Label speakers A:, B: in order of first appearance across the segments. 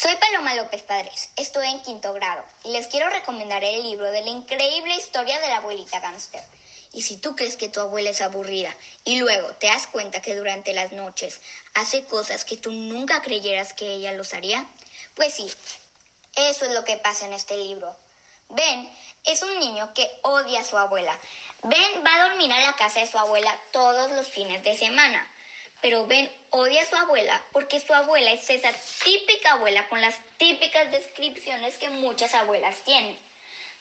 A: Soy Paloma López Padres, estoy en quinto grado y les quiero recomendar el libro de la increíble historia de la abuelita gángster. Y si tú crees que tu abuela es aburrida y luego te das cuenta que durante las noches hace cosas que tú nunca creyeras que ella los haría, pues sí, eso es lo que pasa en este libro. Ben es un niño que odia a su abuela. Ben va a dormir a la casa de su abuela todos los fines de semana. Pero Ben odia a su abuela porque su abuela es esa típica abuela con las típicas descripciones que muchas abuelas tienen.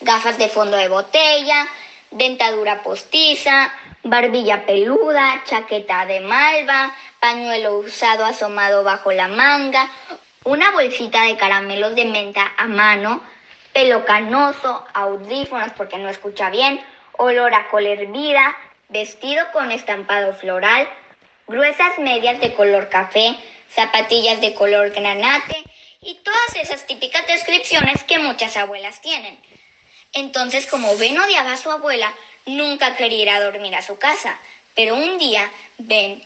A: Gafas de fondo de botella, dentadura postiza, barbilla peluda, chaqueta de malva, pañuelo usado asomado bajo la manga, una bolsita de caramelos de menta a mano, pelo canoso, audífonos porque no escucha bien, olor a col hervida, vestido con estampado floral, gruesas medias de color café, zapatillas de color granate y todas esas típicas descripciones que muchas abuelas tienen. Entonces, como Ben odiaba a su abuela, nunca quería dormir a su casa. Pero un día, Ben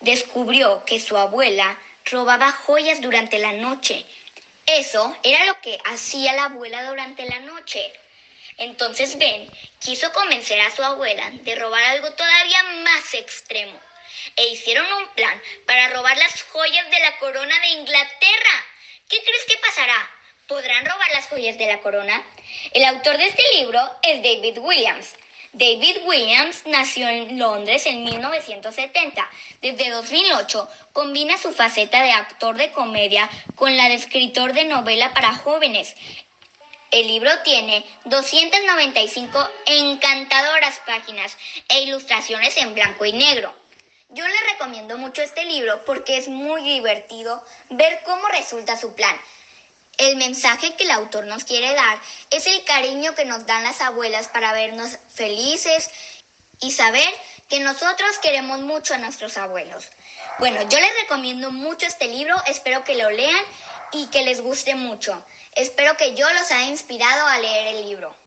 A: descubrió que su abuela robaba joyas durante la noche. Eso era lo que hacía la abuela durante la noche. Entonces Ben quiso convencer a su abuela de robar algo todavía más extremo e hicieron un plan para robar las joyas de la corona de Inglaterra. ¿Qué crees que pasará? ¿Podrán robar las joyas de la corona? El autor de este libro es David Williams. David Williams nació en Londres en 1970. Desde 2008 combina su faceta de actor de comedia con la de escritor de novela para jóvenes. El libro tiene 295 encantadoras páginas e ilustraciones en blanco y negro. Yo le recomiendo mucho este libro porque es muy divertido ver cómo resulta su plan. El mensaje que el autor nos quiere dar es el cariño que nos dan las abuelas para vernos felices y saber que nosotros queremos mucho a nuestros abuelos. Bueno, yo les recomiendo mucho este libro, espero que lo lean y que les guste mucho. Espero que yo los haya inspirado a leer el libro.